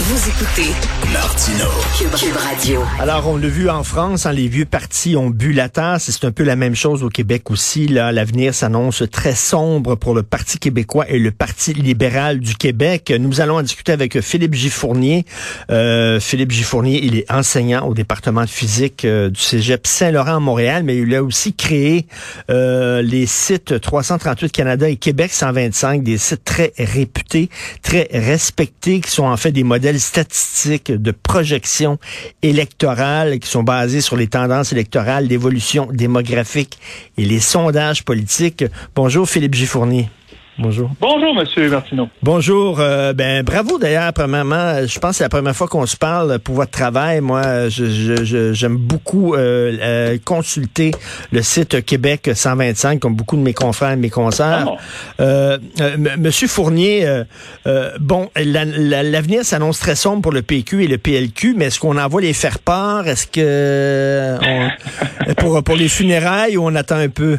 Vous écoutez Martino. Radio. Alors, on l'a vu en France, hein, les vieux partis ont bu la tasse. C'est un peu la même chose au Québec aussi. Là, l'avenir s'annonce très sombre pour le Parti québécois et le Parti libéral du Québec. Nous allons en discuter avec Philippe Giffournier. Euh, Philippe Giffournier, il est enseignant au département de physique euh, du Cégep Saint-Laurent à Montréal, mais il a aussi créé euh, les sites 338 Canada et Québec 125, des sites très réputés, très respectés, qui sont en fait des modèles statistiques de projection électorale qui sont basées sur les tendances électorales, l'évolution démographique et les sondages politiques. Bonjour Philippe Giffournier. Bonjour. Bonjour, Monsieur Martineau. Bonjour. Euh, ben bravo d'ailleurs, premièrement. Je pense que c'est la première fois qu'on se parle pour votre travail. Moi, j'aime je, je, beaucoup euh, euh, consulter le site Québec 125, comme beaucoup de mes confrères et mes consoeurs. Ah Monsieur Fournier, bon, l'avenir s'annonce très sombre pour le PQ et le PLQ, mais est-ce qu'on envoie les faire part? Est-ce que on, pour, pour les funérailles ou on attend un peu?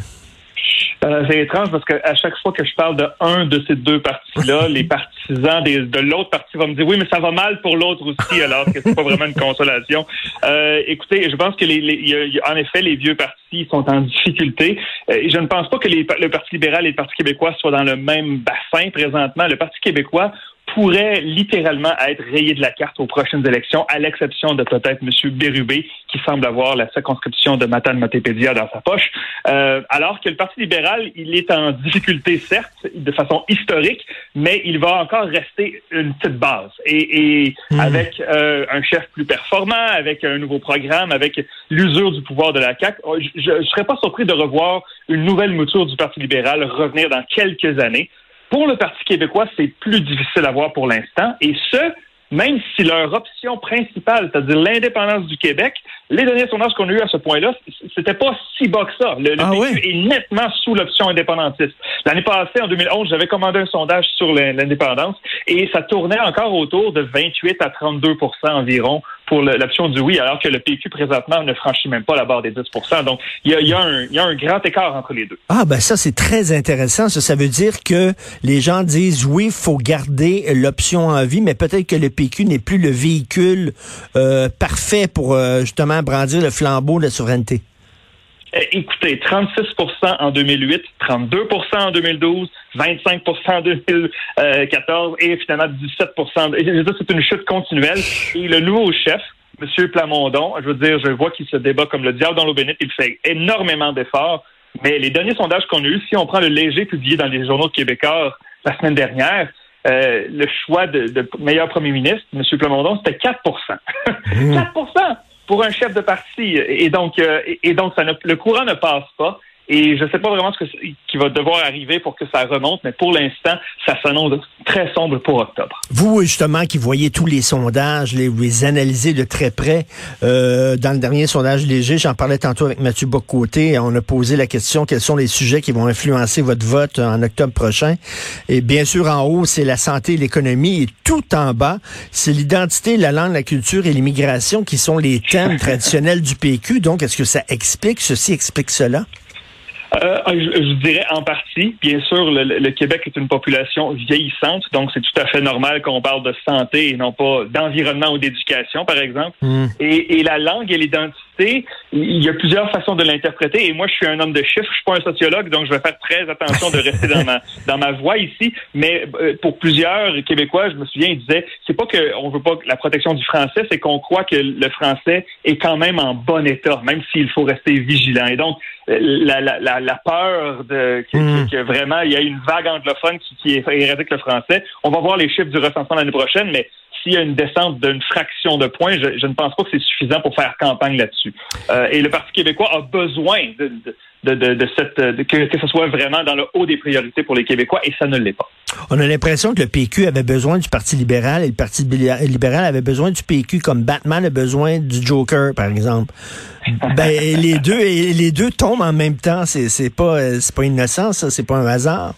Euh, c'est étrange parce qu'à chaque fois que je parle de un de ces deux partis-là, les partisans des, de l'autre parti vont me dire oui, mais ça va mal pour l'autre aussi, alors que c'est pas vraiment une consolation. Euh, écoutez, je pense que les, les y a, en effet, les vieux partis sont en difficulté. Euh, je ne pense pas que les, le Parti libéral et le Parti québécois soient dans le même bassin présentement. Le Parti québécois pourrait littéralement être rayé de la carte aux prochaines élections, à l'exception de peut-être M. Bérubé, qui semble avoir la circonscription de Matane Matépédia dans sa poche. Euh, alors que le Parti libéral, il est en difficulté, certes, de façon historique, mais il va encore rester une petite base. Et, et hmm. avec euh, un chef plus performant, avec un nouveau programme, avec l'usure du pouvoir de la CAQ, oh, je ne serais pas surpris de revoir une nouvelle mouture du Parti libéral revenir dans quelques années. Pour le Parti québécois, c'est plus difficile à voir pour l'instant. Et ce, même si leur option principale, c'est-à-dire l'indépendance du Québec, les derniers sondages qu'on a eu à ce point-là, c'était pas si bas que ça. Le, ah PQ est nettement sous l'option indépendantiste. L'année passée, en 2011, j'avais commandé un sondage sur l'indépendance et ça tournait encore autour de 28 à 32% environ pour l'option du oui, alors que le PQ présentement ne franchit même pas la barre des 10% Donc, il y a, y, a un, y a un grand écart entre les deux. Ah, ben ça, c'est très intéressant. Ça, ça veut dire que les gens disent oui, il faut garder l'option en vie, mais peut-être que le PQ n'est plus le véhicule euh, parfait pour euh, justement brandir le flambeau de la souveraineté? Eh, écoutez, 36% en 2008, 32% en 2012, 25% en 2014 et finalement 17% C'est une chute continuelle. Et le nouveau chef, M. Plamondon, je veux dire, je vois qu'il se débat comme le diable dans l'eau bénite. Il fait énormément d'efforts. Mais les derniers sondages qu'on a eus, si on prend le léger publié dans les journaux Québécois la semaine dernière, euh, le choix de, meilleur premier ministre, M. Plamondon, c'était 4% 4 pour un chef de parti. Et donc, euh, et donc ça le courant ne passe pas. Et je ne sais pas vraiment ce qui va devoir arriver pour que ça remonte, mais pour l'instant, ça s'annonce très sombre pour octobre. Vous, justement, qui voyez tous les sondages, les, vous les analysez de très près, euh, dans le dernier sondage léger, j'en parlais tantôt avec Mathieu Bocoté, on a posé la question quels sont les sujets qui vont influencer votre vote en octobre prochain? Et bien sûr, en haut, c'est la santé et l'économie, et tout en bas, c'est l'identité, la langue, la culture et l'immigration qui sont les thèmes traditionnels du PQ. Donc, est-ce que ça explique, ceci explique cela? Euh, je, dirais en partie. Bien sûr, le, Québec est une population vieillissante, donc c'est tout à fait normal qu'on parle de santé et non pas d'environnement ou d'éducation, par exemple. Hmm. Et, et, la langue et l'identité, il y a plusieurs façons de l'interpréter. Et moi, je suis un homme de chiffres, je suis pas un sociologue, donc je vais faire très attention de rester dans ma dans ma voix ici. Mais euh, pour plusieurs Québécois, je me souviens, ils disaient, c'est pas qu'on veut pas la protection du français, c'est qu'on croit que le français est quand même en bon état, même s'il faut rester vigilant. Et donc la, la, la, peur de hmm. que, vraiment il y a une vague anglophone qui, qui éradique le français. On va voir les chiffres du recensement l'année prochaine, mais s'il y a une descente d'une fraction de points, je, ne pense pas que c'est suffisant pour faire campagne là-dessus. Euh, et le Parti québécois a besoin de, que, ce soit vraiment dans le haut des priorités pour les Québécois, et ça ne l'est pas. On a l'impression que le PQ avait besoin du Parti libéral et le Parti libéral avait besoin du PQ comme Batman a besoin du Joker, par exemple. ben, les deux, les deux tombent en même temps. C'est, pas, c'est pas innocent, ça. C'est pas un hasard.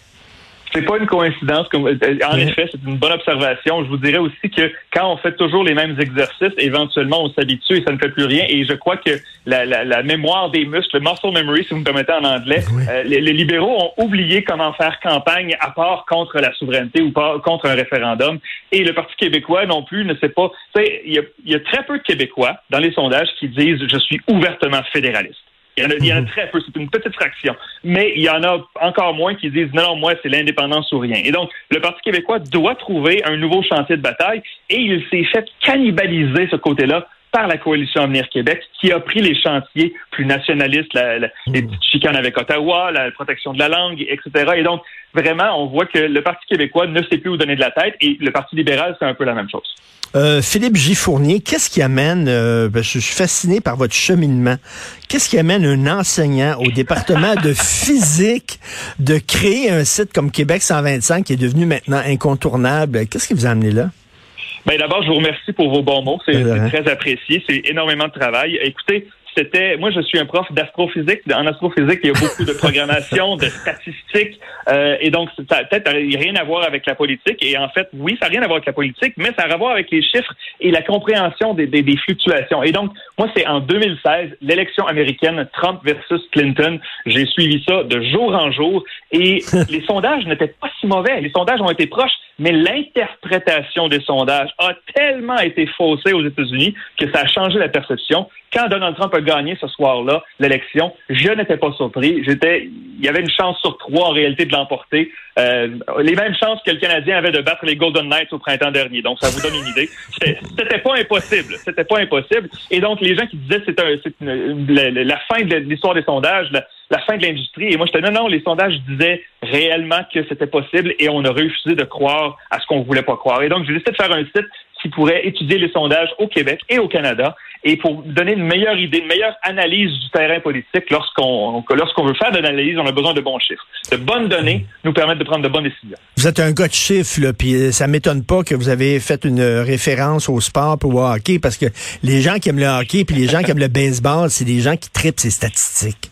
C'est pas une coïncidence. Euh, en effet, c'est une bonne observation. Je vous dirais aussi que quand on fait toujours les mêmes exercices, éventuellement, on s'habitue et ça ne fait plus rien. Et je crois que la, mémoire des muscles, le muscle memory, si vous me permettez en anglais, euh, les, libéraux ont oublié comment faire campagne à part contre la souveraineté ou pas contre un référendum. Et le Parti québécois non plus ne sait pas. Il y y a très peu de Québécois dans les sondages qui disent je suis ouvertement fédéraliste. Il y, en a, il y en a, mhm. très peu, c'est une petite fraction. Mais il y en a encore moins qui disent non, non, moi, c'est l'indépendance ou rien. Et donc, le Parti québécois doit trouver un nouveau chantier de bataille et il s'est fait cannibaliser ce côté-là par la coalition Avenir Québec, qui a pris les chantiers plus nationalistes, la, les mhm. petites chicanes avec Ottawa, la protection de la langue, etc. Et donc, vraiment, on voit que le Parti québécois ne sait plus où donner de la tête et le Parti libéral, c'est un peu la même chose. Euh, Philippe Gifournier, qu'est-ce qui amène, euh, ben, je suis fasciné par votre cheminement, qu'est-ce qui amène un enseignant au département de physique de créer un site comme Québec 125 qui est devenu maintenant incontournable? Qu'est-ce qui vous a amené là? Ben d'abord, je vous remercie pour vos bons mots. C'est très apprécié. C'est énormément de travail. Écoutez, c'était, moi, je suis un prof d'astrophysique. En astrophysique, il y a beaucoup de programmation, de statistiques, euh, et donc ça peut-être rien à voir avec la politique. Et en fait, oui, ça n'a rien à voir avec la politique, mais ça a à voir avec les chiffres et la compréhension des, des, des fluctuations. Et donc, moi, c'est en 2016, l'élection américaine Trump versus Clinton. J'ai suivi ça de jour en jour, et les sondages n'étaient pas si mauvais. Les sondages ont été proches mais l'interprétation des sondages a tellement été faussée aux États-Unis que ça a changé la perception. Quand Donald Trump a gagné ce soir-là l'élection, je n'étais pas surpris. J'étais, il y avait une chance sur trois en réalité de l'emporter. Euh, les mêmes chances que le Canadien avait de battre les Golden Knights au printemps dernier. Donc ça vous donne une idée. C'était pas impossible. C'était pas impossible. Et donc les gens qui disaient c'est la, fin de l'histoire des sondages la fin de l'industrie. Et moi, je disais, non, non, les sondages disaient réellement que c'était possible et on a refusé de croire à ce qu'on voulait pas croire. Et donc, j'ai décidé de faire un site qui pourrait étudier les sondages au Québec et au Canada et pour donner une meilleure idée, une meilleure analyse du terrain politique lorsqu'on lorsqu'on veut faire de l'analyse, on a besoin de bons chiffres. De bonnes données nous permettent de prendre de bonnes décisions. Vous êtes un gars de chiffres, là, puis ça m'étonne pas que vous avez fait une référence au sport pour au hockey parce que les gens qui aiment le hockey puis les gens qui aiment le baseball, c'est des gens qui tripent ces statistiques.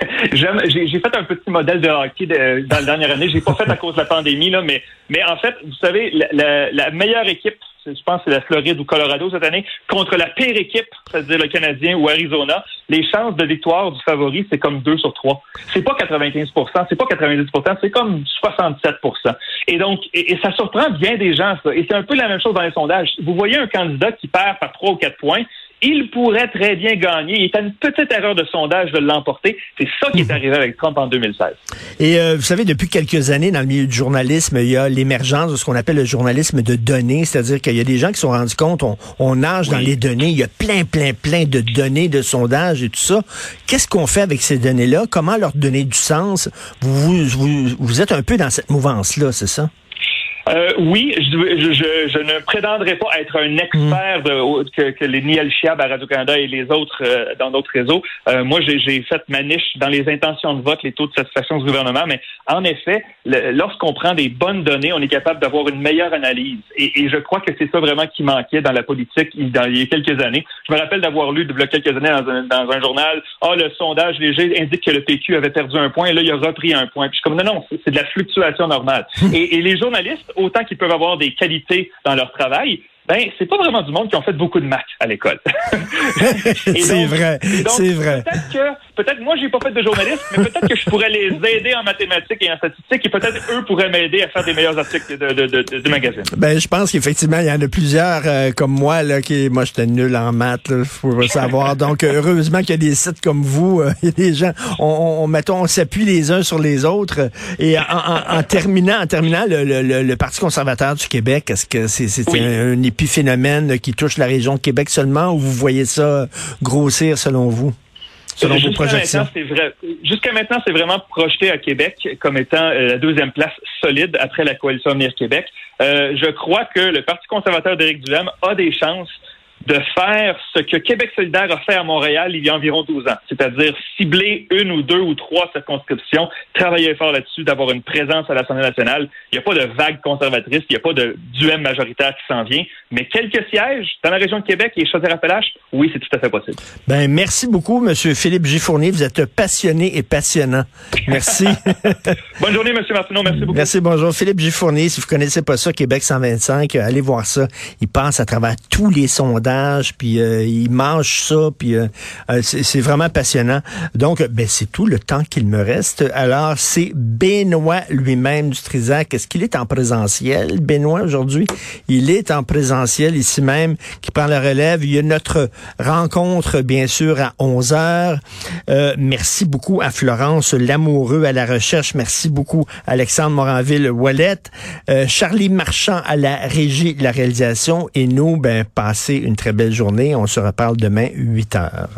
J'ai fait un petit modèle de hockey dans la dernière année. J'ai pas fait à cause de la pandémie, là, mais, mais en fait, vous savez, la, la, meilleure équipe, je pense c'est la Floride ou Colorado cette année, contre la pire équipe, c'est-à-dire le Canadien ou Arizona, les chances de victoire du favori, c'est comme 2 sur 3. C'est pas 95% c'est pas 90% c'est comme 67% Et donc, et, ça surprend bien des gens, ça. Et c'est un peu la même chose dans les sondages. Vous voyez un candidat qui perd par 3 ou 4 points, il pourrait très bien gagner. Il est à une petite erreur de sondage de l'emporter. C'est ça qui est mhm. arrivé avec Trump en 2016. Et euh, vous savez, depuis quelques années, dans le milieu du journalisme, il y a l'émergence de ce qu'on appelle le journalisme de données, c'est-à-dire qu'il y a des gens qui se sont rendus compte, on, nage dans les données, il y a plein, plein, plein de données, de sondages et tout ça. Qu'est-ce qu'on fait avec ces données-là? Comment leur donner du sens? vous, vous, vous êtes un peu dans cette mouvance-là, c'est ça? Euh, oui, je, je, je, ne prétendrai pas être un expert de, que, que les Niel Chiab à Radio-Canada et les autres euh, dans d'autres réseaux. Euh, moi, j'ai fait ma niche dans les intentions de vote, les taux de satisfaction du gouvernement, mais en effet, lorsqu'on prend des bonnes données, on est capable d'avoir une meilleure analyse. Et, et je crois que c'est ça vraiment qui manquait dans la politique il y a quelques années. Je me rappelle d'avoir lu il y a quelques années dans un, dans un journal, ah, le sondage léger indique que le PQ avait perdu un point, et là, il a repris un point. Puis je suis comme, non, non, c'est de la fluctuation normale. et les journalistes, autant qu'ils peuvent avoir des qualités dans leur travail, ben c'est pas vraiment du monde qui ont fait beaucoup de maths à l'école. c'est vrai, c'est vrai. Peut-être que, peut-être moi j'ai pas fait de journaliste, mais peut-être que je pourrais les aider en mathématiques et en statistiques, et peut-être eux pourraient m'aider à faire des meilleurs articles de, de, de, de magazine. Ben je pense qu'effectivement il y en a plusieurs euh, comme moi là qui, moi j'étais nul en maths, il faut savoir. Donc heureusement qu'il y a des sites comme vous, euh, il y a des gens, on, on mettons, on s'appuie les uns sur les autres. Et en, en, en terminant, en terminant, le, le, le, Parti conservateur du Québec, est-ce que c'est c'est un, un phénomène qui touche la région de Québec seulement ou vous voyez ça grossir selon vous? Selon vos projections? Jusqu'à maintenant, c'est vraiment projeté à Québec comme étant euh, la deuxième place solide après la coalition Avenir Québec. Euh, je crois que le Parti conservateur d'Éric Duhem a des chances de faire ce que Québec solidaire a fait à Montréal il y a environ 12 ans, c'est-à-dire cibler une ou deux ou trois circonscriptions, travailler fort là-dessus, d'avoir une présence à l'Assemblée nationale. Il n'y a pas de vague conservatrice, il n'y a pas de duel majoritaire qui s'en vient, mais quelques sièges dans la région de Québec et Chaudière-Appalaches, oui, c'est tout à fait possible. Ben, merci beaucoup, Monsieur Philippe Gifournier. Vous êtes passionné et passionnant. Merci. Bonne journée, Monsieur Martineau. Merci beaucoup. Merci, bonjour. Philippe Gifournier, si vous connaissez pas ça, Québec 125, euh, allez voir ça. Il passe à travers tous les sondages, puis euh, il mange ça, puis euh, c'est vraiment passionnant. Donc, ben, c'est tout le temps qu'il me reste. Alors, c'est Benoît lui-même du Trisac. Est-ce qu'il est en présentiel, Benoît, aujourd'hui? Il est en présentiel ici même, qui prend la relève. Il y a notre rencontre, bien sûr, à 11 heures. merci beaucoup à Florence Lamoureux à la recherche. Merci beaucoup Alexandre Moranville-Wallet. Charlie Marchand à la régie de la réalisation. Et nous, ben, passez une très belle journée. On se reparle demain, 8 heures.